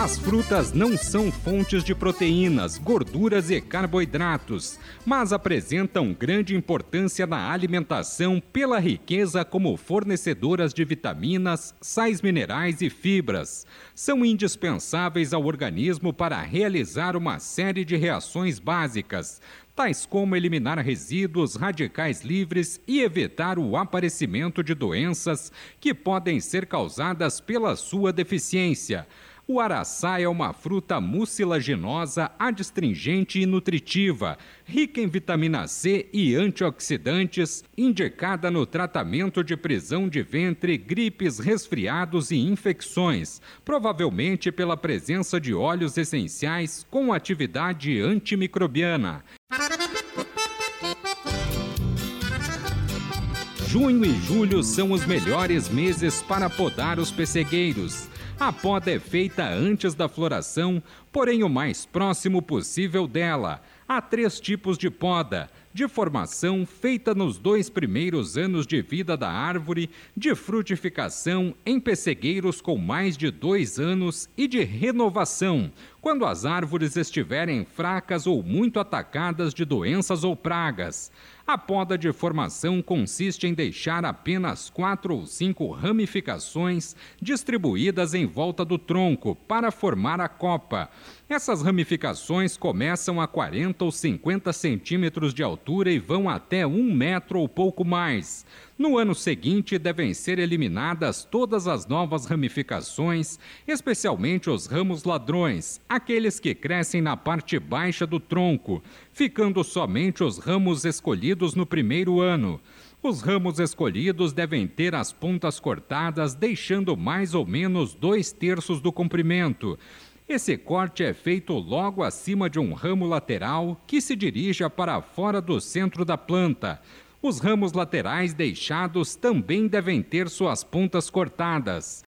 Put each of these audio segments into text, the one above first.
As frutas não são fontes de proteínas, gorduras e carboidratos, mas apresentam grande importância na alimentação pela riqueza como fornecedoras de vitaminas, sais minerais e fibras. São indispensáveis ao organismo para realizar uma série de reações básicas, tais como eliminar resíduos radicais livres e evitar o aparecimento de doenças que podem ser causadas pela sua deficiência. O araçá é uma fruta mucilaginosa, adstringente e nutritiva, rica em vitamina C e antioxidantes, indicada no tratamento de prisão de ventre, gripes, resfriados e infecções, provavelmente pela presença de óleos essenciais com atividade antimicrobiana. Junho e julho são os melhores meses para podar os pessegueiros. A poda é feita antes da floração, porém o mais próximo possível dela. Há três tipos de poda: de formação, feita nos dois primeiros anos de vida da árvore, de frutificação em pessegueiros com mais de dois anos e de renovação, quando as árvores estiverem fracas ou muito atacadas de doenças ou pragas. A poda de formação consiste em deixar apenas quatro ou cinco ramificações distribuídas em volta do tronco para formar a copa. Essas ramificações começam a 40 ou 50 centímetros de altura e vão até um metro ou pouco mais. No ano seguinte, devem ser eliminadas todas as novas ramificações, especialmente os ramos ladrões, aqueles que crescem na parte baixa do tronco, ficando somente os ramos escolhidos no primeiro ano. Os ramos escolhidos devem ter as pontas cortadas, deixando mais ou menos dois terços do comprimento. Esse corte é feito logo acima de um ramo lateral que se dirija para fora do centro da planta. Os ramos laterais deixados também devem ter suas pontas cortadas.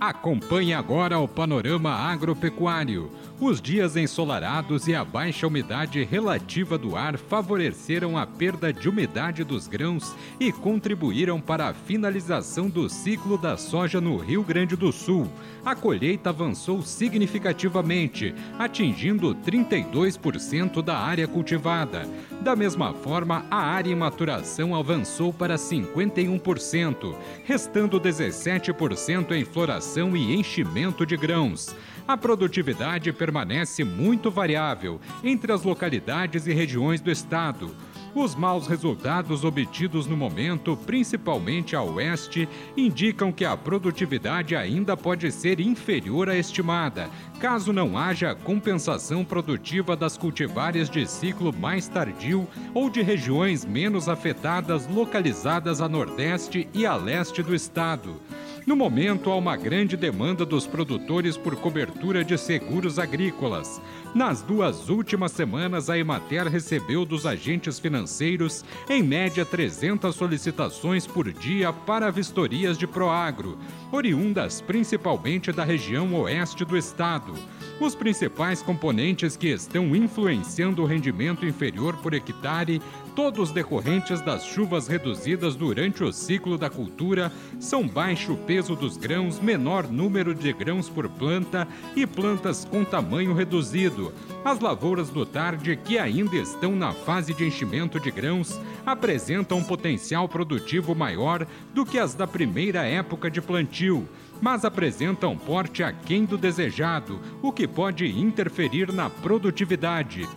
Acompanhe agora o panorama agropecuário. Os dias ensolarados e a baixa umidade relativa do ar favoreceram a perda de umidade dos grãos e contribuíram para a finalização do ciclo da soja no Rio Grande do Sul. A colheita avançou significativamente, atingindo 32% da área cultivada. Da mesma forma, a área em maturação avançou para 51%, restando 17% em floração e enchimento de grãos. A produtividade permanece muito variável entre as localidades e regiões do estado. Os maus resultados obtidos no momento, principalmente a oeste, indicam que a produtividade ainda pode ser inferior à estimada, caso não haja compensação produtiva das cultivares de ciclo mais tardio ou de regiões menos afetadas localizadas a nordeste e a leste do estado. No momento, há uma grande demanda dos produtores por cobertura de seguros agrícolas. Nas duas últimas semanas, a Emater recebeu dos agentes financeiros, em média, 300 solicitações por dia para vistorias de Proagro, oriundas principalmente da região oeste do estado. Os principais componentes que estão influenciando o rendimento inferior por hectare, todos decorrentes das chuvas reduzidas durante o ciclo da cultura, são baixo peso dos grãos, menor número de grãos por planta e plantas com tamanho reduzido. As lavouras do tarde, que ainda estão na fase de enchimento de grãos, apresentam um potencial produtivo maior do que as da primeira época de plantio mas apresentam porte aquém do desejado, o que pode interferir na produtividade.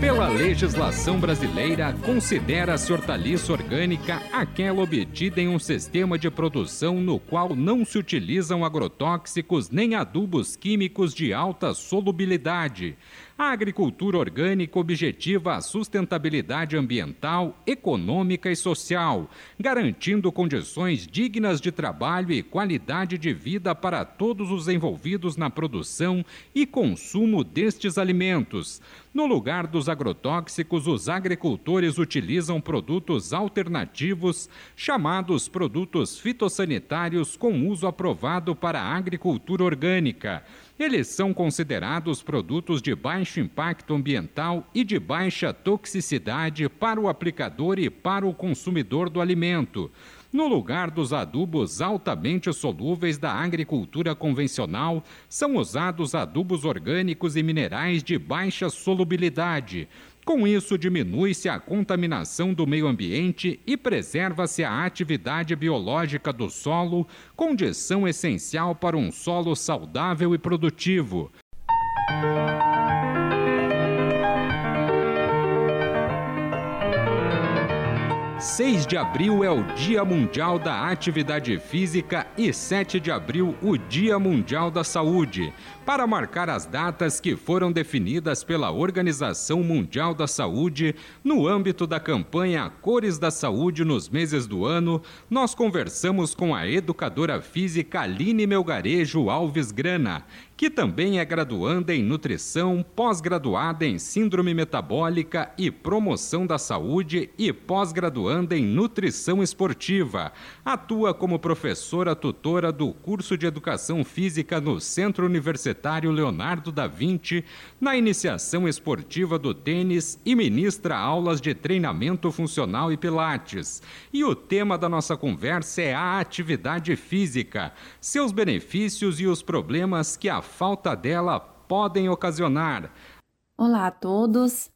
Pela legislação brasileira, considera-se hortaliça orgânica aquela obtida em um sistema de produção no qual não se utilizam agrotóxicos nem adubos químicos de alta solubilidade. A agricultura orgânica objetiva a sustentabilidade ambiental, econômica e social, garantindo condições dignas de trabalho e qualidade de vida para todos os envolvidos na produção e consumo destes alimentos. No lugar dos agrotóxicos, os agricultores utilizam produtos alternativos, chamados produtos fitossanitários com uso aprovado para a agricultura orgânica. Eles são considerados produtos de baixo impacto ambiental e de baixa toxicidade para o aplicador e para o consumidor do alimento. No lugar dos adubos altamente solúveis da agricultura convencional, são usados adubos orgânicos e minerais de baixa solubilidade. Com isso, diminui-se a contaminação do meio ambiente e preserva-se a atividade biológica do solo, condição essencial para um solo saudável e produtivo. 6 de abril é o Dia Mundial da Atividade Física e 7 de abril o Dia Mundial da Saúde, para marcar as datas que foram definidas pela Organização Mundial da Saúde no âmbito da campanha Cores da Saúde nos meses do ano. Nós conversamos com a educadora física Aline Melgarejo Alves Grana, que também é graduanda em nutrição, pós-graduada em síndrome metabólica e promoção da saúde e pós-graduanda em nutrição esportiva. Atua como professora tutora do curso de educação física no Centro Universitário Leonardo da Vinci, na iniciação esportiva do tênis e ministra aulas de treinamento funcional e pilates. E o tema da nossa conversa é a atividade física, seus benefícios e os problemas que a falta dela podem ocasionar. Olá a todos.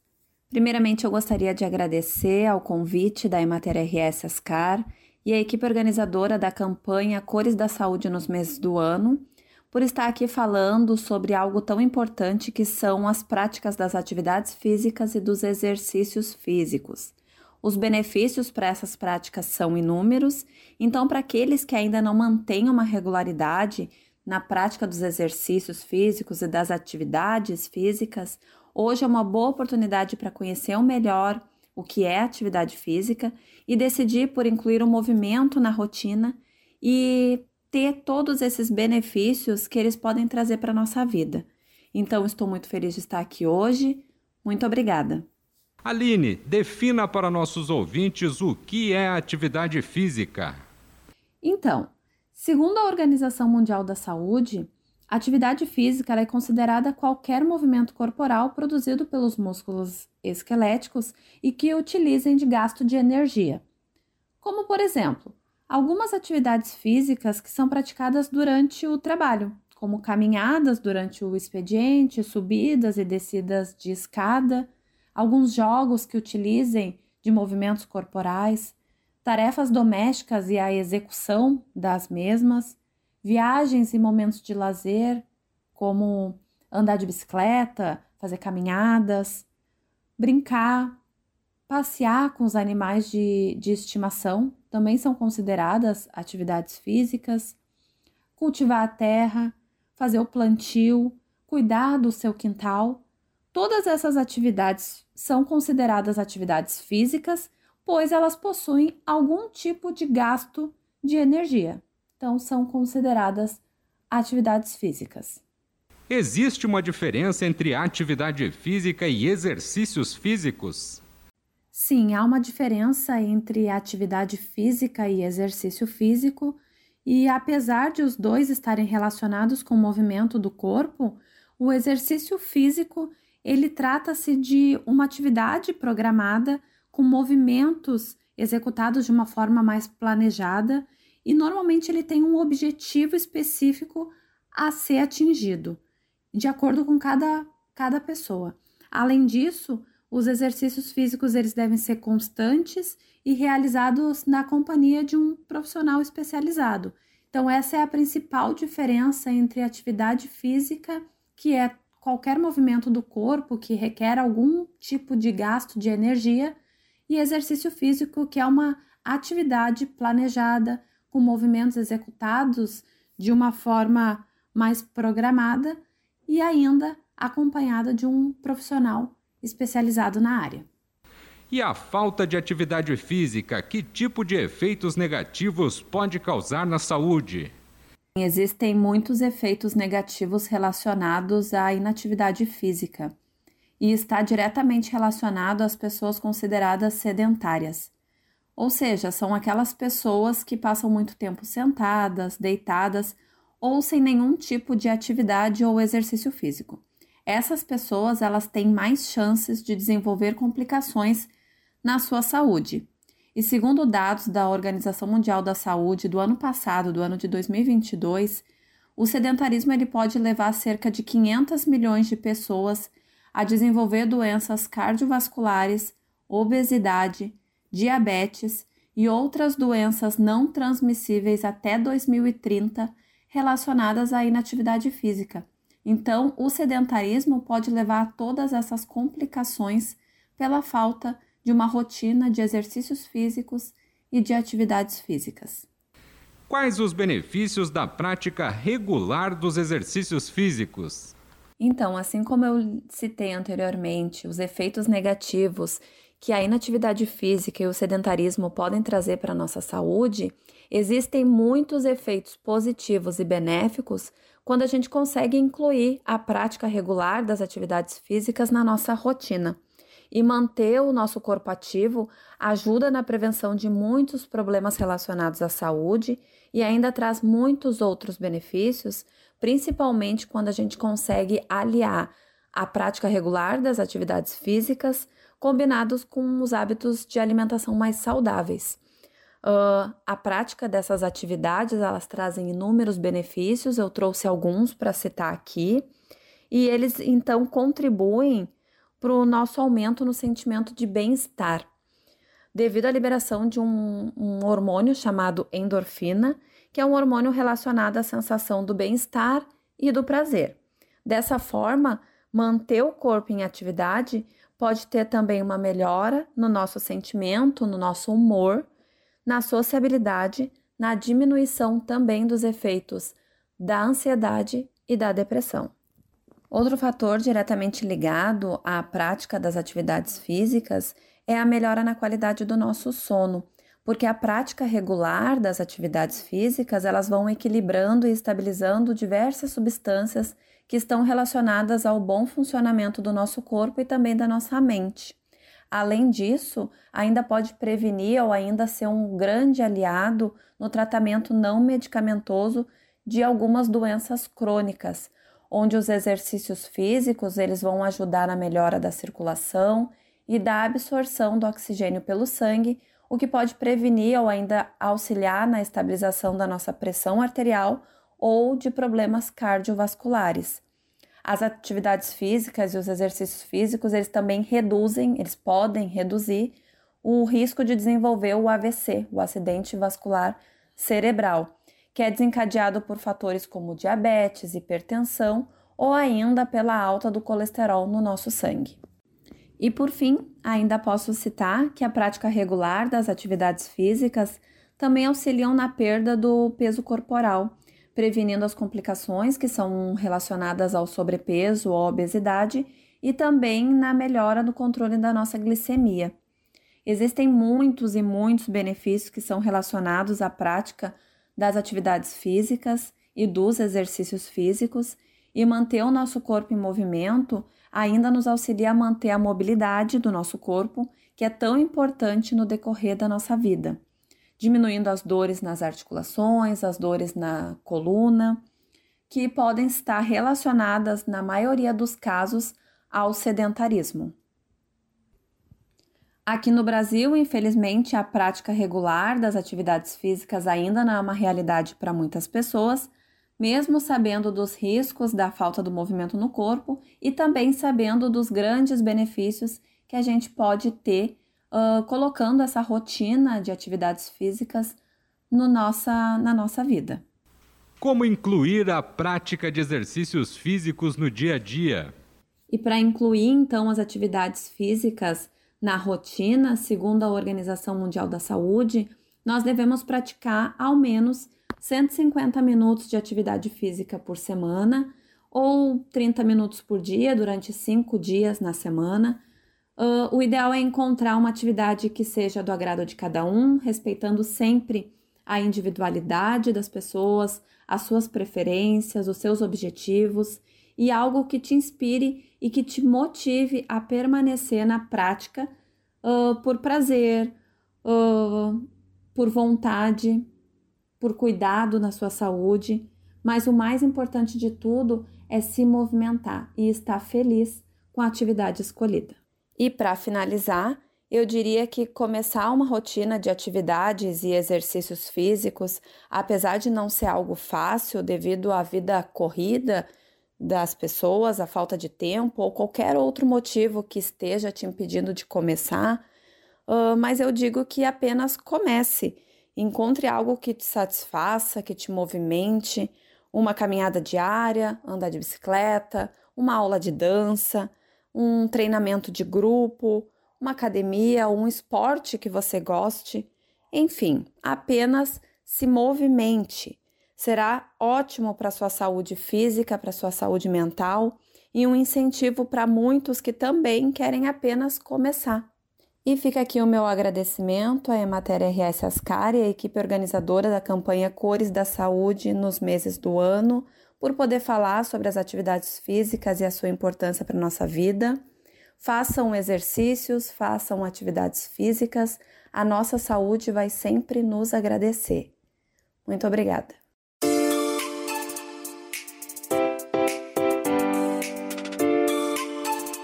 Primeiramente, eu gostaria de agradecer ao convite da Emater RS Ascar e a equipe organizadora da campanha Cores da Saúde nos meses do ano por estar aqui falando sobre algo tão importante que são as práticas das atividades físicas e dos exercícios físicos. Os benefícios para essas práticas são inúmeros, então, para aqueles que ainda não mantêm uma regularidade, na prática dos exercícios físicos e das atividades físicas, hoje é uma boa oportunidade para conhecer o melhor o que é atividade física e decidir por incluir o um movimento na rotina e ter todos esses benefícios que eles podem trazer para a nossa vida. Então, estou muito feliz de estar aqui hoje. Muito obrigada. Aline, defina para nossos ouvintes o que é atividade física. Então, Segundo a Organização Mundial da Saúde, a atividade física é considerada qualquer movimento corporal produzido pelos músculos esqueléticos e que utilizem de gasto de energia. Como, por exemplo, algumas atividades físicas que são praticadas durante o trabalho, como caminhadas durante o expediente, subidas e descidas de escada, alguns jogos que utilizem de movimentos corporais, tarefas domésticas e a execução das mesmas, viagens e momentos de lazer, como andar de bicicleta, fazer caminhadas, brincar, passear com os animais de, de estimação também são consideradas atividades físicas, cultivar a terra, fazer o plantio, cuidar do seu quintal. Todas essas atividades são consideradas atividades físicas pois elas possuem algum tipo de gasto de energia. Então, são consideradas atividades físicas. Existe uma diferença entre atividade física e exercícios físicos? Sim, há uma diferença entre atividade física e exercício físico, e apesar de os dois estarem relacionados com o movimento do corpo, o exercício físico ele trata-se de uma atividade programada com movimentos executados de uma forma mais planejada e normalmente ele tem um objetivo específico a ser atingido, de acordo com cada, cada pessoa. Além disso, os exercícios físicos eles devem ser constantes e realizados na companhia de um profissional especializado. Então essa é a principal diferença entre atividade física, que é qualquer movimento do corpo que requer algum tipo de gasto de energia, e exercício físico, que é uma atividade planejada com movimentos executados de uma forma mais programada, e ainda acompanhada de um profissional especializado na área. E a falta de atividade física, que tipo de efeitos negativos pode causar na saúde? Existem muitos efeitos negativos relacionados à inatividade física e está diretamente relacionado às pessoas consideradas sedentárias. Ou seja, são aquelas pessoas que passam muito tempo sentadas, deitadas ou sem nenhum tipo de atividade ou exercício físico. Essas pessoas, elas têm mais chances de desenvolver complicações na sua saúde. E segundo dados da Organização Mundial da Saúde do ano passado, do ano de 2022, o sedentarismo ele pode levar cerca de 500 milhões de pessoas a desenvolver doenças cardiovasculares, obesidade, diabetes e outras doenças não transmissíveis até 2030 relacionadas à inatividade física. Então, o sedentarismo pode levar a todas essas complicações pela falta de uma rotina de exercícios físicos e de atividades físicas. Quais os benefícios da prática regular dos exercícios físicos? Então, assim como eu citei anteriormente, os efeitos negativos que a inatividade física e o sedentarismo podem trazer para a nossa saúde, existem muitos efeitos positivos e benéficos quando a gente consegue incluir a prática regular das atividades físicas na nossa rotina. E manter o nosso corpo ativo ajuda na prevenção de muitos problemas relacionados à saúde e ainda traz muitos outros benefícios, principalmente quando a gente consegue aliar a prática regular das atividades físicas combinados com os hábitos de alimentação mais saudáveis. Uh, a prática dessas atividades elas trazem inúmeros benefícios, eu trouxe alguns para citar aqui, e eles então contribuem para o nosso aumento no sentimento de bem-estar, devido à liberação de um, um hormônio chamado endorfina, que é um hormônio relacionado à sensação do bem-estar e do prazer. Dessa forma, manter o corpo em atividade pode ter também uma melhora no nosso sentimento, no nosso humor, na sociabilidade, na diminuição também dos efeitos da ansiedade e da depressão. Outro fator diretamente ligado à prática das atividades físicas é a melhora na qualidade do nosso sono, porque a prática regular das atividades físicas, elas vão equilibrando e estabilizando diversas substâncias que estão relacionadas ao bom funcionamento do nosso corpo e também da nossa mente. Além disso, ainda pode prevenir ou ainda ser um grande aliado no tratamento não medicamentoso de algumas doenças crônicas, onde os exercícios físicos eles vão ajudar na melhora da circulação e da absorção do oxigênio pelo sangue, o que pode prevenir ou ainda auxiliar na estabilização da nossa pressão arterial ou de problemas cardiovasculares. As atividades físicas e os exercícios físicos, eles também reduzem, eles podem reduzir o risco de desenvolver o AVC, o acidente vascular cerebral, que é desencadeado por fatores como diabetes, hipertensão ou ainda pela alta do colesterol no nosso sangue. E por fim, ainda posso citar que a prática regular das atividades físicas também auxiliam na perda do peso corporal, prevenindo as complicações que são relacionadas ao sobrepeso ou obesidade e também na melhora do controle da nossa glicemia. Existem muitos e muitos benefícios que são relacionados à prática das atividades físicas e dos exercícios físicos, e manter o nosso corpo em movimento ainda nos auxilia a manter a mobilidade do nosso corpo, que é tão importante no decorrer da nossa vida, diminuindo as dores nas articulações, as dores na coluna, que podem estar relacionadas, na maioria dos casos, ao sedentarismo. Aqui no Brasil, infelizmente, a prática regular das atividades físicas ainda não é uma realidade para muitas pessoas, mesmo sabendo dos riscos da falta do movimento no corpo e também sabendo dos grandes benefícios que a gente pode ter uh, colocando essa rotina de atividades físicas no nossa, na nossa vida. Como incluir a prática de exercícios físicos no dia a dia? E para incluir então as atividades físicas, na rotina, segundo a Organização Mundial da Saúde, nós devemos praticar ao menos 150 minutos de atividade física por semana ou 30 minutos por dia durante cinco dias na semana. Uh, o ideal é encontrar uma atividade que seja do agrado de cada um, respeitando sempre a individualidade das pessoas, as suas preferências, os seus objetivos e algo que te inspire e que te motive a permanecer na prática uh, por prazer, uh, por vontade, por cuidado na sua saúde. Mas o mais importante de tudo é se movimentar e estar feliz com a atividade escolhida. E para finalizar, eu diria que começar uma rotina de atividades e exercícios físicos, apesar de não ser algo fácil devido à vida corrida das pessoas, a falta de tempo ou qualquer outro motivo que esteja te impedindo de começar, uh, mas eu digo que apenas comece. Encontre algo que te satisfaça, que te movimente, uma caminhada diária, andar de bicicleta, uma aula de dança, um treinamento de grupo uma academia um esporte que você goste. Enfim, apenas se movimente. Será ótimo para sua saúde física, para sua saúde mental e um incentivo para muitos que também querem apenas começar. E fica aqui o meu agradecimento à Emater RS Ascari, a equipe organizadora da campanha Cores da Saúde nos meses do ano, por poder falar sobre as atividades físicas e a sua importância para a nossa vida. Façam exercícios, façam atividades físicas, a nossa saúde vai sempre nos agradecer. Muito obrigada.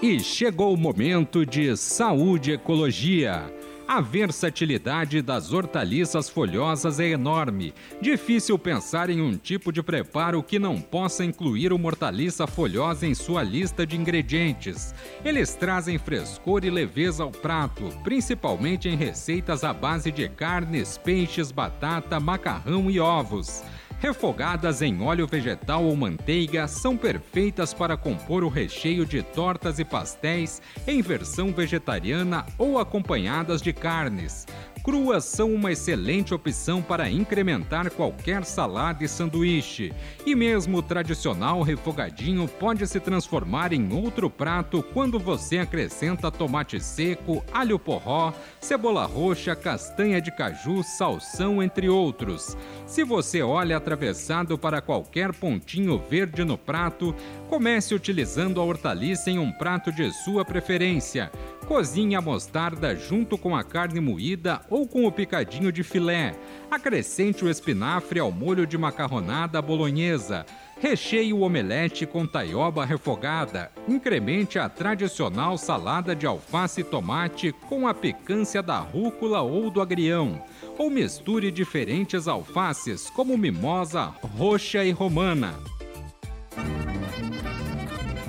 E chegou o momento de saúde e ecologia. A versatilidade das hortaliças folhosas é enorme. Difícil pensar em um tipo de preparo que não possa incluir uma hortaliça folhosa em sua lista de ingredientes. Eles trazem frescor e leveza ao prato, principalmente em receitas à base de carnes, peixes, batata, macarrão e ovos refogadas em óleo vegetal ou manteiga, são perfeitas para compor o recheio de tortas e pastéis em versão vegetariana ou acompanhadas de carnes. Cruas são uma excelente opção para incrementar qualquer salada e sanduíche. E mesmo o tradicional refogadinho pode se transformar em outro prato quando você acrescenta tomate seco, alho porró, cebola roxa, castanha de caju, salsão, entre outros. Se você olha atravessado para qualquer pontinho verde no prato, comece utilizando a hortaliça em um prato de sua preferência. Cozinhe a mostarda junto com a carne moída ou com o picadinho de filé. Acrescente o espinafre ao molho de macarronada bolonhesa. Recheie o omelete com taioba refogada. Incremente a tradicional salada de alface e tomate com a picância da rúcula ou do agrião. Ou misture diferentes alfaces, como mimosa, roxa e romana.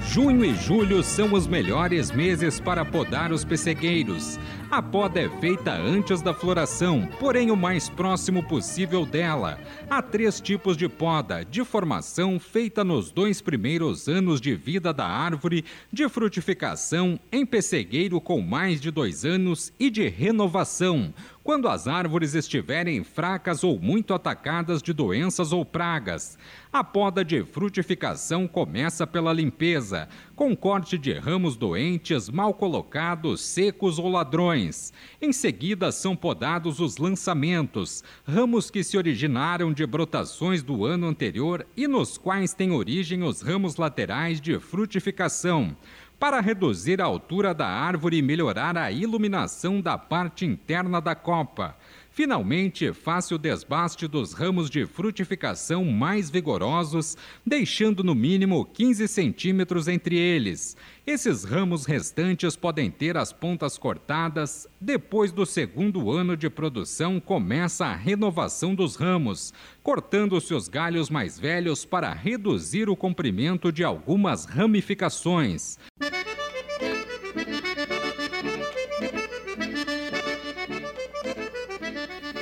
Junho e julho são os melhores meses para podar os pessegueiros. A poda é feita antes da floração, porém o mais próximo possível dela. Há três tipos de poda: de formação, feita nos dois primeiros anos de vida da árvore, de frutificação, em pessegueiro com mais de dois anos e de renovação quando as árvores estiverem fracas ou muito atacadas de doenças ou pragas. A poda de frutificação começa pela limpeza, com corte de ramos doentes, mal colocados, secos ou ladrões. Em seguida, são podados os lançamentos, ramos que se originaram de brotações do ano anterior e nos quais têm origem os ramos laterais de frutificação para reduzir a altura da árvore e melhorar a iluminação da parte interna da copa. Finalmente, faça o desbaste dos ramos de frutificação mais vigorosos, deixando no mínimo 15 centímetros entre eles. Esses ramos restantes podem ter as pontas cortadas. Depois do segundo ano de produção, começa a renovação dos ramos, cortando-se os galhos mais velhos para reduzir o comprimento de algumas ramificações.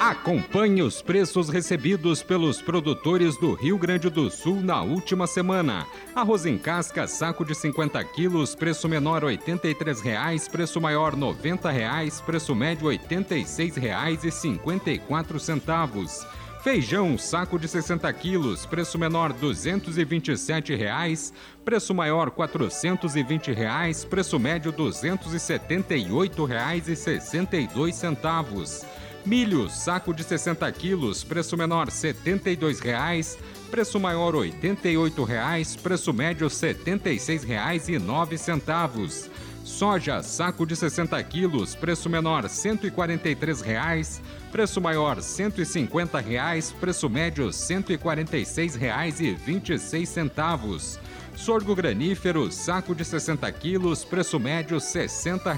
Acompanhe os preços recebidos pelos produtores do Rio Grande do Sul na última semana. Arroz em casca, saco de 50 quilos, preço menor R$ 83,00, preço maior R$ 90,00, preço médio R$ 86,54. Feijão, saco de 60 quilos, preço menor 227 reais, preço maior 420 reais, preço médio R$ 278,62. Milho, saco de 60 quilos, preço menor 72 reais, preço maior 88 reais, preço médio R$ 76,09. Soja, saco de 60 quilos, preço menor 143 reais, preço maior 150 reais, preço médio R$ 146,26. Sorgo granífero, saco de 60 quilos, preço médio R$ 60.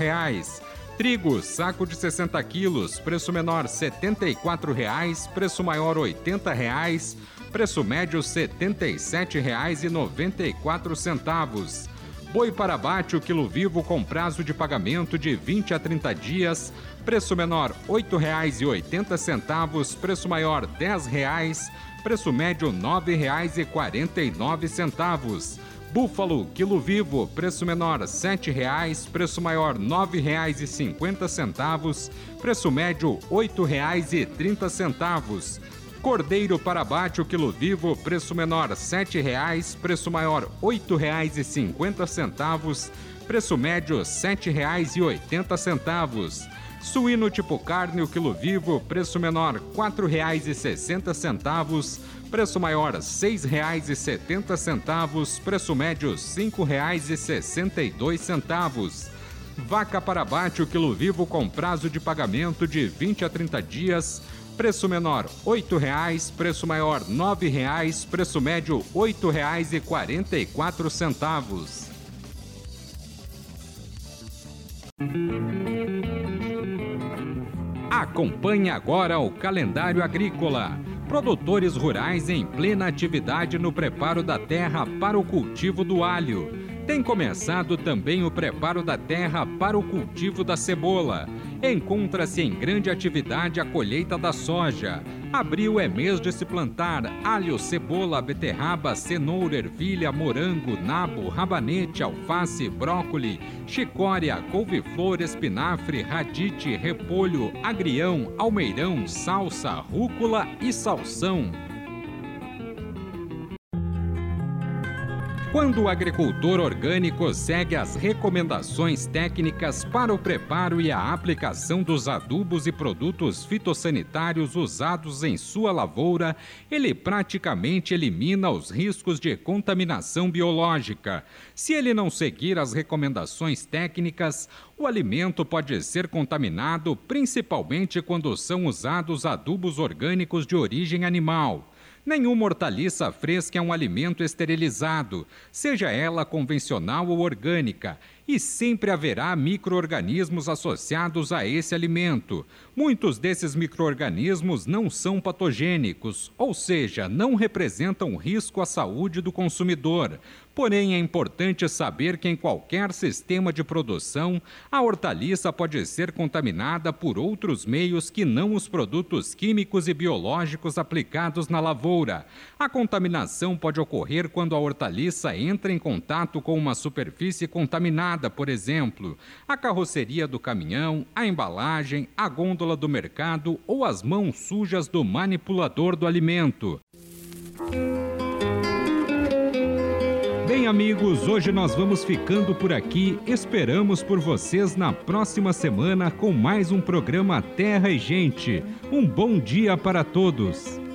Trigo, saco de 60 quilos, preço menor 74 reais, preço maior 80 reais, preço médio R$ 77,94. Boi para abate o quilo vivo com prazo de pagamento de 20 a 30 dias. Preço menor R$ 8,80, preço maior R$ 10,00, preço médio R$ 9,49. Búfalo, quilo vivo, preço menor R$ 7,00, preço maior R$ 9,50, preço médio R$ 8,30. Cordeiro para abate o quilo vivo, preço menor R$ 7,00, preço maior R$ 8,50, preço médio R$ 7,80. Suíno tipo carne o quilo vivo, preço menor R$ 4,60, preço maior R$ 6,70, preço médio R$ 5,62. Vaca para abate o quilo vivo com prazo de pagamento de 20 a 30 dias, Preço menor R$ 8,00, preço maior R$ 9,00, preço médio R$ 8,44. Acompanhe agora o calendário agrícola. Produtores rurais em plena atividade no preparo da terra para o cultivo do alho. Tem começado também o preparo da terra para o cultivo da cebola. Encontra-se em grande atividade a colheita da soja. Abril é mês de se plantar alho, cebola, beterraba, cenoura, ervilha, morango, nabo, rabanete, alface, brócoli, chicória, couve-flor, espinafre, radite, repolho, agrião, almeirão, salsa, rúcula e salsão. Quando o agricultor orgânico segue as recomendações técnicas para o preparo e a aplicação dos adubos e produtos fitossanitários usados em sua lavoura, ele praticamente elimina os riscos de contaminação biológica. Se ele não seguir as recomendações técnicas, o alimento pode ser contaminado, principalmente quando são usados adubos orgânicos de origem animal. Nenhuma hortaliça fresca é um alimento esterilizado, seja ela convencional ou orgânica, e sempre haverá microorganismos associados a esse alimento. Muitos desses microorganismos não são patogênicos, ou seja, não representam risco à saúde do consumidor. Porém, é importante saber que em qualquer sistema de produção, a hortaliça pode ser contaminada por outros meios que não os produtos químicos e biológicos aplicados na lavoura. A contaminação pode ocorrer quando a hortaliça entra em contato com uma superfície contaminada, por exemplo, a carroceria do caminhão, a embalagem, a gôndola do mercado ou as mãos sujas do manipulador do alimento. Bem, amigos, hoje nós vamos ficando por aqui. Esperamos por vocês na próxima semana com mais um programa Terra e Gente. Um bom dia para todos.